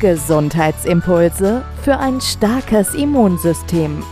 Gesundheitsimpulse für ein starkes Immunsystem.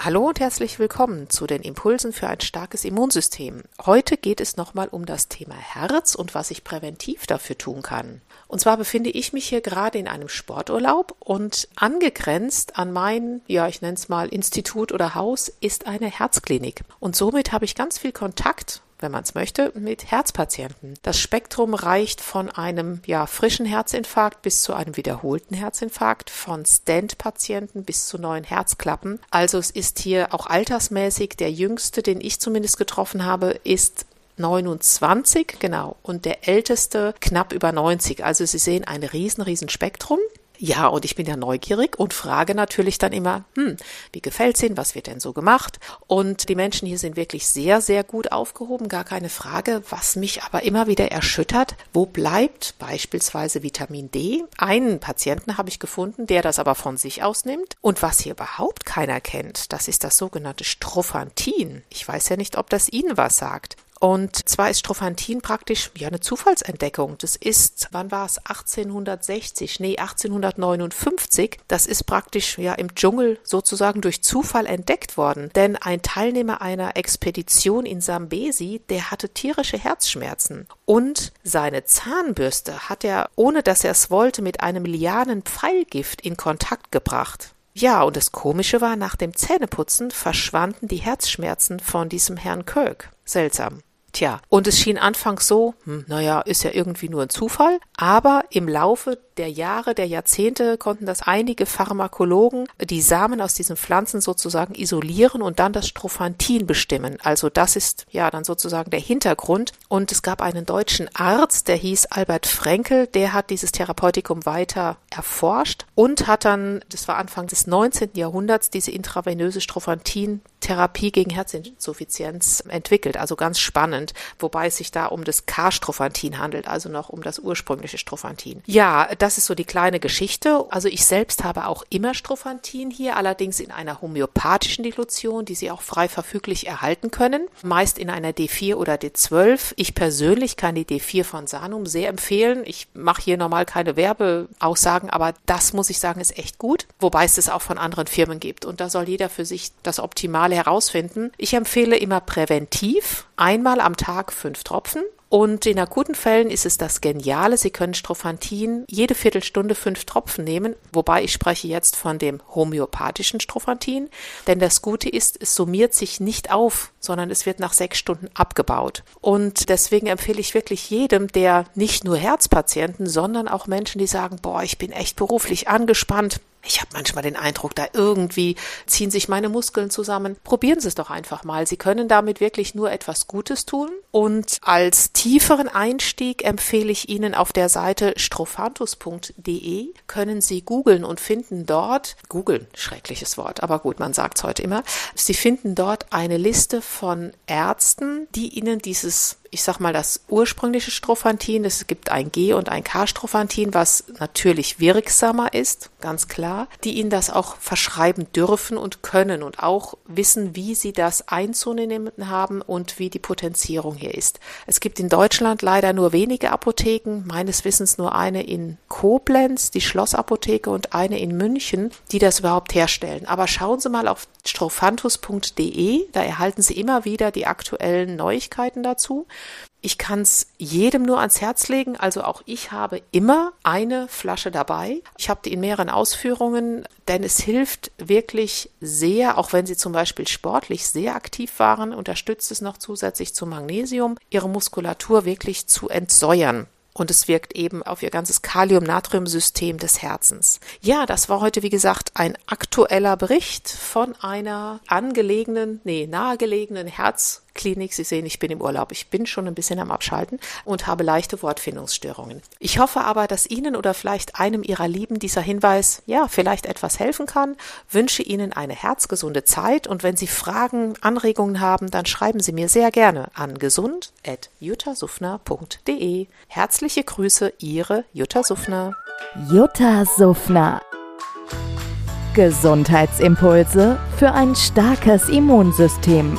Hallo und herzlich willkommen zu den Impulsen für ein starkes Immunsystem. Heute geht es nochmal um das Thema Herz und was ich präventiv dafür tun kann. Und zwar befinde ich mich hier gerade in einem Sporturlaub und angegrenzt an mein, ja, ich nenne es mal Institut oder Haus, ist eine Herzklinik. Und somit habe ich ganz viel Kontakt wenn man es möchte, mit Herzpatienten. Das Spektrum reicht von einem ja, frischen Herzinfarkt bis zu einem wiederholten Herzinfarkt, von Stent-Patienten bis zu neuen Herzklappen. Also es ist hier auch altersmäßig der jüngste, den ich zumindest getroffen habe, ist 29, genau, und der älteste knapp über 90. Also Sie sehen ein riesen, riesen Spektrum. Ja, und ich bin ja neugierig und frage natürlich dann immer, hm, wie gefällt's Ihnen? Was wird denn so gemacht? Und die Menschen hier sind wirklich sehr, sehr gut aufgehoben, gar keine Frage. Was mich aber immer wieder erschüttert, wo bleibt beispielsweise Vitamin D? Einen Patienten habe ich gefunden, der das aber von sich aus nimmt. Und was hier überhaupt keiner kennt, das ist das sogenannte Strophantin. Ich weiß ja nicht, ob das Ihnen was sagt. Und zwar ist Strophantin praktisch ja eine Zufallsentdeckung. Das ist, wann war es? 1860, nee, 1859. Das ist praktisch ja im Dschungel sozusagen durch Zufall entdeckt worden. Denn ein Teilnehmer einer Expedition in Sambesi, der hatte tierische Herzschmerzen. Und seine Zahnbürste hat er, ohne dass er es wollte, mit einem Lianen-Pfeilgift in Kontakt gebracht. Ja, und das Komische war, nach dem Zähneputzen verschwanden die Herzschmerzen von diesem Herrn Kirk. Seltsam. Tja, und es schien anfangs so, hm, naja, ist ja irgendwie nur ein Zufall, aber im Laufe der Jahre, der Jahrzehnte konnten das einige Pharmakologen die Samen aus diesen Pflanzen sozusagen isolieren und dann das Strophantin bestimmen. Also das ist ja dann sozusagen der Hintergrund. Und es gab einen deutschen Arzt, der hieß Albert Frenkel, der hat dieses Therapeutikum weiter erforscht und hat dann, das war Anfang des 19. Jahrhunderts, diese intravenöse Strophantin Therapie gegen Herzinsuffizienz entwickelt. Also ganz spannend, wobei es sich da um das K-Strophantin handelt, also noch um das ursprüngliche Strophantin. Ja, das ist so die kleine Geschichte. Also ich selbst habe auch immer Strophantin hier, allerdings in einer homöopathischen Dilution, die Sie auch frei verfüglich erhalten können, meist in einer D4 oder D12. Ich persönlich kann die D4 von Sanum sehr empfehlen. Ich mache hier normal keine Werbeaussagen, aber das muss ich sagen, ist echt gut, wobei es das auch von anderen Firmen gibt und da soll jeder für sich das optimale Signale herausfinden. Ich empfehle immer präventiv. Einmal am Tag fünf Tropfen. Und in akuten Fällen ist es das Geniale, Sie können Strophantin jede Viertelstunde fünf Tropfen nehmen, wobei ich spreche jetzt von dem homöopathischen Strophantin, denn das Gute ist, es summiert sich nicht auf, sondern es wird nach sechs Stunden abgebaut. Und deswegen empfehle ich wirklich jedem, der nicht nur Herzpatienten, sondern auch Menschen, die sagen, boah, ich bin echt beruflich angespannt, ich habe manchmal den Eindruck, da irgendwie ziehen sich meine Muskeln zusammen. Probieren Sie es doch einfach mal. Sie können damit wirklich nur etwas Gutes tun. Und als tieferen Einstieg empfehle ich Ihnen auf der Seite strophantus.de können Sie googeln und finden dort, googeln, schreckliches Wort, aber gut, man sagt es heute immer, Sie finden dort eine Liste von Ärzten, die Ihnen dieses ich sag mal, das ursprüngliche Strophantin, es gibt ein G- und ein K-Strophantin, was natürlich wirksamer ist, ganz klar, die ihnen das auch verschreiben dürfen und können und auch wissen, wie sie das einzunehmen haben und wie die Potenzierung hier ist. Es gibt in Deutschland leider nur wenige Apotheken, meines Wissens nur eine in Koblenz, die Schlossapotheke und eine in München, die das überhaupt herstellen. Aber schauen Sie mal auf strophantus.de, da erhalten Sie immer wieder die aktuellen Neuigkeiten dazu. Ich kann es jedem nur ans Herz legen. Also auch ich habe immer eine Flasche dabei. Ich habe die in mehreren Ausführungen, denn es hilft wirklich sehr, auch wenn Sie zum Beispiel sportlich sehr aktiv waren, unterstützt es noch zusätzlich zu Magnesium, Ihre Muskulatur wirklich zu entsäuern und es wirkt eben auf ihr ganzes Kalium-Natrium-System des Herzens. Ja, das war heute, wie gesagt, ein aktueller Bericht von einer angelegenen, nee, nahegelegenen Herz- Klinik. Sie sehen, ich bin im Urlaub. Ich bin schon ein bisschen am Abschalten und habe leichte Wortfindungsstörungen. Ich hoffe aber, dass Ihnen oder vielleicht einem Ihrer Lieben dieser Hinweis, ja, vielleicht etwas helfen kann. Wünsche Ihnen eine herzgesunde Zeit und wenn Sie Fragen, Anregungen haben, dann schreiben Sie mir sehr gerne an gesund.juttasufner.de. Herzliche Grüße, Ihre Jutta Suffner. Jutta Suffner. Gesundheitsimpulse für ein starkes Immunsystem.